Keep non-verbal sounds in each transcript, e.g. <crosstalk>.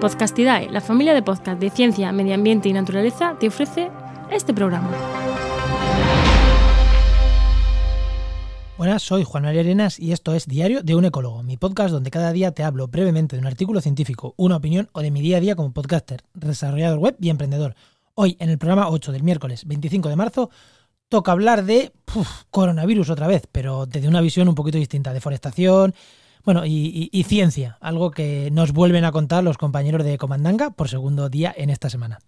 Podcastidae, la familia de podcast de ciencia, medio ambiente y naturaleza, te ofrece este programa. Buenas, soy Juan María Arenas y esto es Diario de un Ecólogo, mi podcast donde cada día te hablo brevemente de un artículo científico, una opinión o de mi día a día como podcaster, desarrollador web y emprendedor. Hoy, en el programa 8 del miércoles 25 de marzo, toca hablar de coronavirus otra vez, pero desde una visión un poquito distinta, deforestación, bueno, y, ciencia, algo que nos vuelven a contar los compañeros de Comandanga por segundo día en esta semana.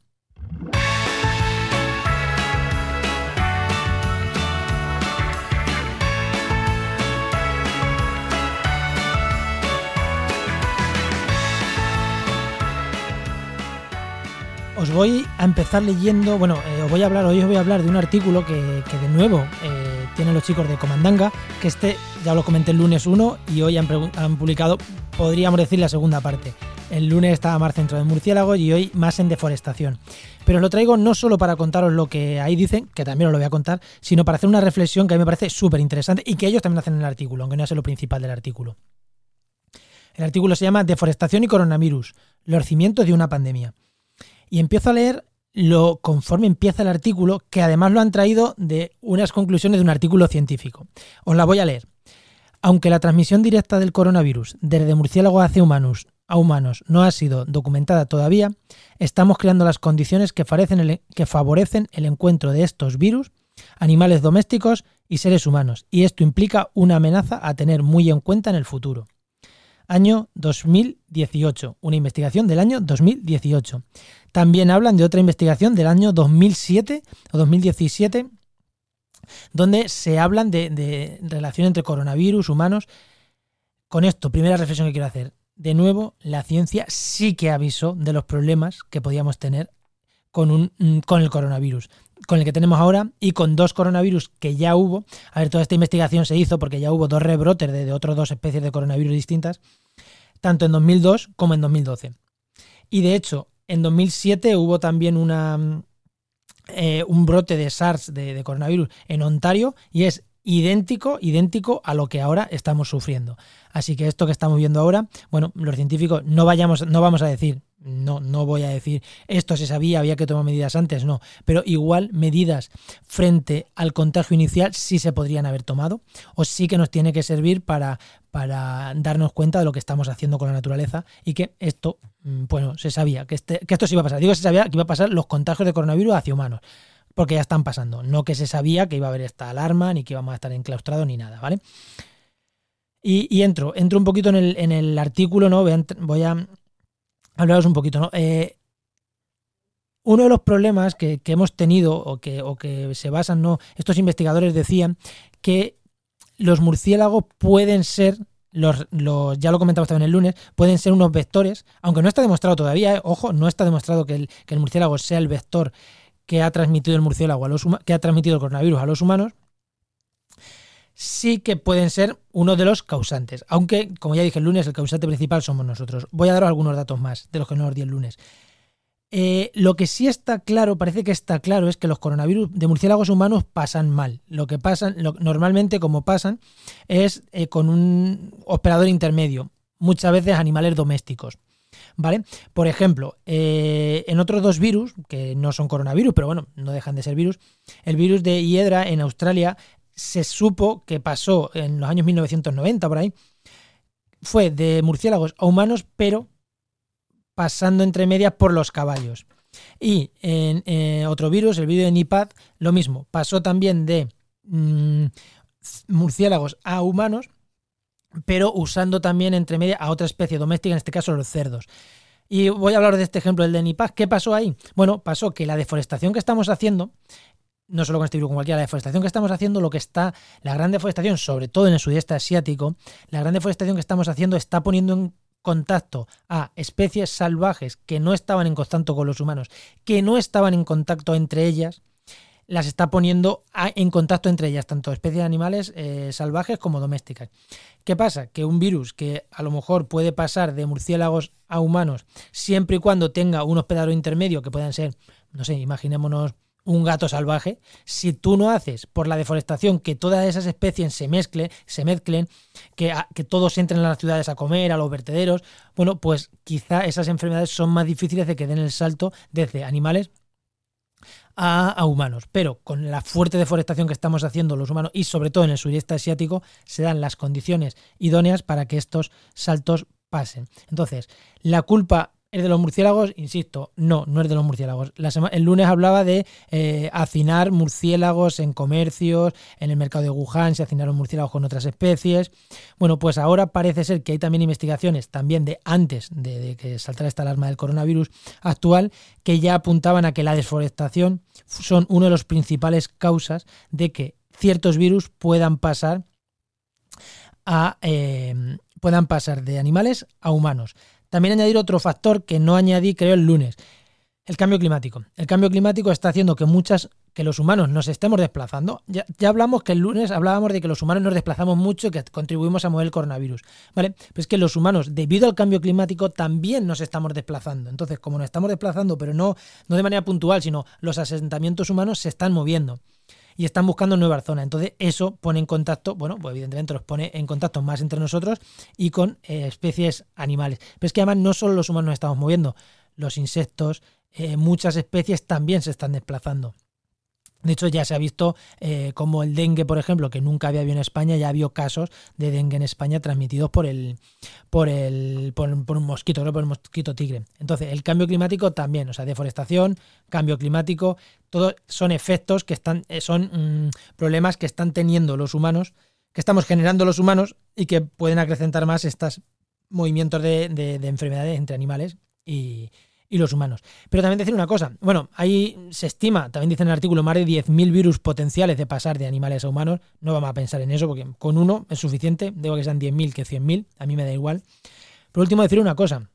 Os voy a empezar leyendo, bueno, eh, os voy a hablar, hoy os voy a hablar de un artículo que, de nuevo eh, tienen los chicos de Comandanga, que este ya lo comenté el lunes 1 y hoy han, publicado, podríamos decir, la segunda parte. El lunes estaba más centro de murciélagos y hoy más en deforestación. Pero lo traigo no solo para contaros lo que ahí dicen, que también os lo voy a contar, sino para hacer una reflexión que a mí me parece súper interesante y que ellos también hacen en el artículo, aunque no sea lo principal del artículo. El artículo se llama Deforestación y coronavirus, los cimientos de una pandemia. Y empiezo a leer lo conforme empieza el artículo, que además lo han traído de unas conclusiones de un artículo científico. Os la voy a leer. Aunque la transmisión directa del coronavirus desde murciélagos hacia humanos, a humanos no ha sido documentada todavía, estamos creando las condiciones que favorecen el encuentro de estos virus, animales domésticos y seres humanos, y esto implica una amenaza a tener muy en cuenta en el futuro año 2018, una investigación del año 2018. También hablan de otra investigación del año 2007 o 2017, donde se hablan de, relación entre coronavirus, humanos. Con esto, primera reflexión que quiero hacer. De nuevo, la ciencia sí que avisó de los problemas que podíamos tener con, un, con el coronavirus, con el que tenemos ahora y con dos coronavirus que ya hubo. A ver, toda esta investigación se hizo porque ya hubo dos rebrotes de, de otras dos especies de coronavirus distintas, tanto en 2002 como en 2012. Y de hecho, en 2007 hubo también una, eh, un brote de SARS, de, coronavirus, en Ontario y es idéntico, idéntico a lo que ahora estamos sufriendo. Así que esto que estamos viendo ahora, bueno, los científicos no vayamos, no vamos a decir, no, no voy a decir esto se sabía, había que tomar medidas antes, no, pero igual medidas frente al contagio inicial sí se podrían haber tomado o sí que nos tiene que servir para, para darnos cuenta de lo que estamos haciendo con la naturaleza y que esto, mm, bueno, se sabía que, este, que esto sí iba a pasar. Digo se sabía que iba a pasar los contagios de coronavirus hacia humanos, porque ya están pasando. No que se sabía que iba a haber esta alarma, ni que íbamos a estar enclaustrados, ni nada, ¿vale? Y, entro, entro un poquito en el, en el artículo, ¿no? Voy a, hablaros un poquito, ¿no? Eh, uno de los problemas que, que, hemos tenido o que, o que se basan, ¿no? Estos investigadores decían que los murciélagos pueden ser, los, ya lo comentamos también el lunes, pueden ser unos vectores, aunque no está demostrado todavía, ¿eh? ojo, no está demostrado que el, murciélago sea el vector que ha transmitido el murciélago a los que ha transmitido el coronavirus a los humanos, sí que pueden ser uno de los causantes. Aunque, como ya dije el lunes, el causante principal somos nosotros. Voy a daros algunos datos más de los que no os di el lunes. Eh, lo que sí está claro, parece que está claro, es que los coronavirus de murciélagos humanos pasan mal. Lo que pasan, normalmente como pasan, es eh, con un operador intermedio, muchas veces animales domésticos. ¿Vale? Por ejemplo, eh, en otros dos virus, que no son coronavirus, pero bueno, no dejan de ser virus, el virus de Hiedra en Australia se supo que pasó en los años 1990 por ahí, fue de murciélagos a humanos, pero pasando entre medias por los caballos. Y en eh, otro virus, el virus de Nipad, lo mismo, pasó también de mm, murciélagos a humanos, pero usando también entre medias a otra especie doméstica, en este caso los cerdos. Y voy a hablar de este ejemplo, el de Nipad. ¿Qué pasó ahí? Bueno, pasó que la deforestación que estamos haciendo, no solo con este virus, con cualquiera, la deforestación que estamos haciendo, lo que está, la gran deforestación, sobre todo en el sudeste asiático, la gran deforestación que estamos haciendo está poniendo en contacto a especies salvajes que no estaban en contacto con los humanos, que no estaban en contacto entre ellas, las está poniendo en contacto entre ellas, tanto especies animales eh, salvajes como domésticas. ¿Qué pasa? Que un virus que a lo mejor puede pasar de murciélagos a humanos siempre y cuando tenga un hospedador intermedio que puedan ser, no sé, imaginémonos un gato salvaje, si tú no haces por la deforestación que todas esas especies se mezclen, se mezclen que, que todos entren a las ciudades a comer, a los vertederos, bueno, pues quizá esas enfermedades son más difíciles de que den el salto desde animales a, humanos. Pero con la fuerte deforestación que estamos haciendo los humanos y sobre todo en el sudeste asiático, se dan las condiciones idóneas para que estos saltos pasen. Entonces, la culpa ¿Es de los murciélagos? Insisto, no, no es de los murciélagos. el lunes hablaba de eh, hacinar murciélagos en comercios, en el mercado de Wuhan, se hacinaron murciélagos con otras especies. Bueno, pues ahora parece ser que hay también investigaciones, también de antes de, que saltara esta alarma del coronavirus actual, que ya apuntaban a que la deforestación son una de las principales causas de que ciertos virus puedan pasar a, eh, puedan pasar de animales a humanos. También añadir otro factor que no añadí, creo, el lunes. El cambio climático. El cambio climático está haciendo que muchas, que los humanos nos estemos desplazando. Ya, hablamos que el lunes hablábamos de que los humanos nos desplazamos mucho y que contribuimos a mover el coronavirus. ¿Vale? Pues que los humanos, debido al cambio climático, también nos estamos desplazando. Entonces, como nos estamos desplazando, pero no, no de manera puntual, sino los asentamientos humanos se están moviendo y están buscando nuevas zonas. Entonces, eso pone en contacto, bueno, pues evidentemente los pone en contacto más entre nosotros y con eh, especies animales. Pero es que además no solo los humanos nos estamos moviendo, los insectos, eh, muchas especies también se están desplazando. De hecho, ya se ha visto eh, como el dengue, por ejemplo, que nunca había habido en España, ya había casos de dengue en España transmitidos por el por el por, un mosquito, por el mosquito tigre. Entonces, el cambio climático también, o sea, deforestación, cambio climático, todos son efectos que están, eh, son mm, problemas que están teniendo los humanos, que estamos generando los humanos y que pueden acrecentar más estos movimientos de, de enfermedades entre animales y, y los humanos. Pero también decir una cosa, bueno, ahí se estima, también dice en el artículo, más de 10.000 virus potenciales de pasar de animales a humanos. No vamos a pensar en eso porque con uno es suficiente, digo que sean 10.000 que 100.000, a mí me da igual. Por último, decir una cosa.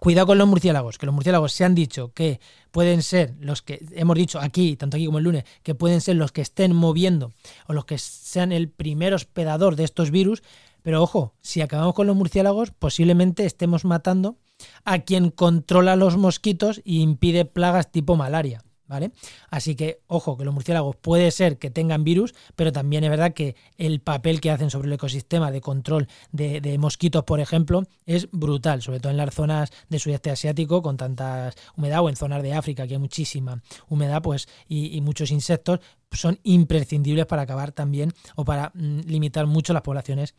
Cuidado con los murciélagos, que los murciélagos se han dicho que pueden ser los que, hemos dicho aquí, tanto aquí como el lunes, que pueden ser los que estén moviendo o los que sean el primer hospedador de estos virus, pero ojo, si acabamos con los murciélagos, posiblemente estemos matando a quien controla los mosquitos e impide plagas tipo malaria. ¿Vale? Así que, ojo, que los murciélagos puede ser que tengan virus, pero también es verdad que el papel que hacen sobre el ecosistema de control de, mosquitos, por ejemplo, es brutal, sobre todo en las zonas del sudeste asiático con tanta humedad o en zonas de África que hay muchísima humedad pues, y, muchos insectos, son imprescindibles para acabar también o para mm, limitar mucho las poblaciones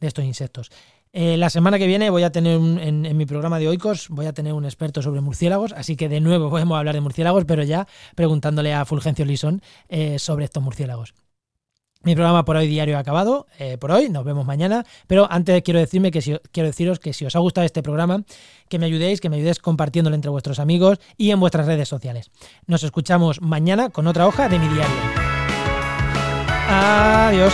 de estos insectos. Eh, la semana que viene voy a tener en, mi programa de Oikos, voy a tener un experto sobre murciélagos, así que de nuevo <laughs> podemos hablar de murciélagos, pero ya preguntándole a Fulgencio Lisón eh, sobre estos murciélagos. Mi programa por hoy diario ha acabado, eh, por hoy, nos vemos mañana, pero antes quiero, decirme que quiero deciros que si os ha gustado este programa, que me ayudéis, que me ayudéis compartiéndolo entre vuestros amigos y en vuestras redes sociales. Nos escuchamos mañana con otra hoja de mi diario. Adiós.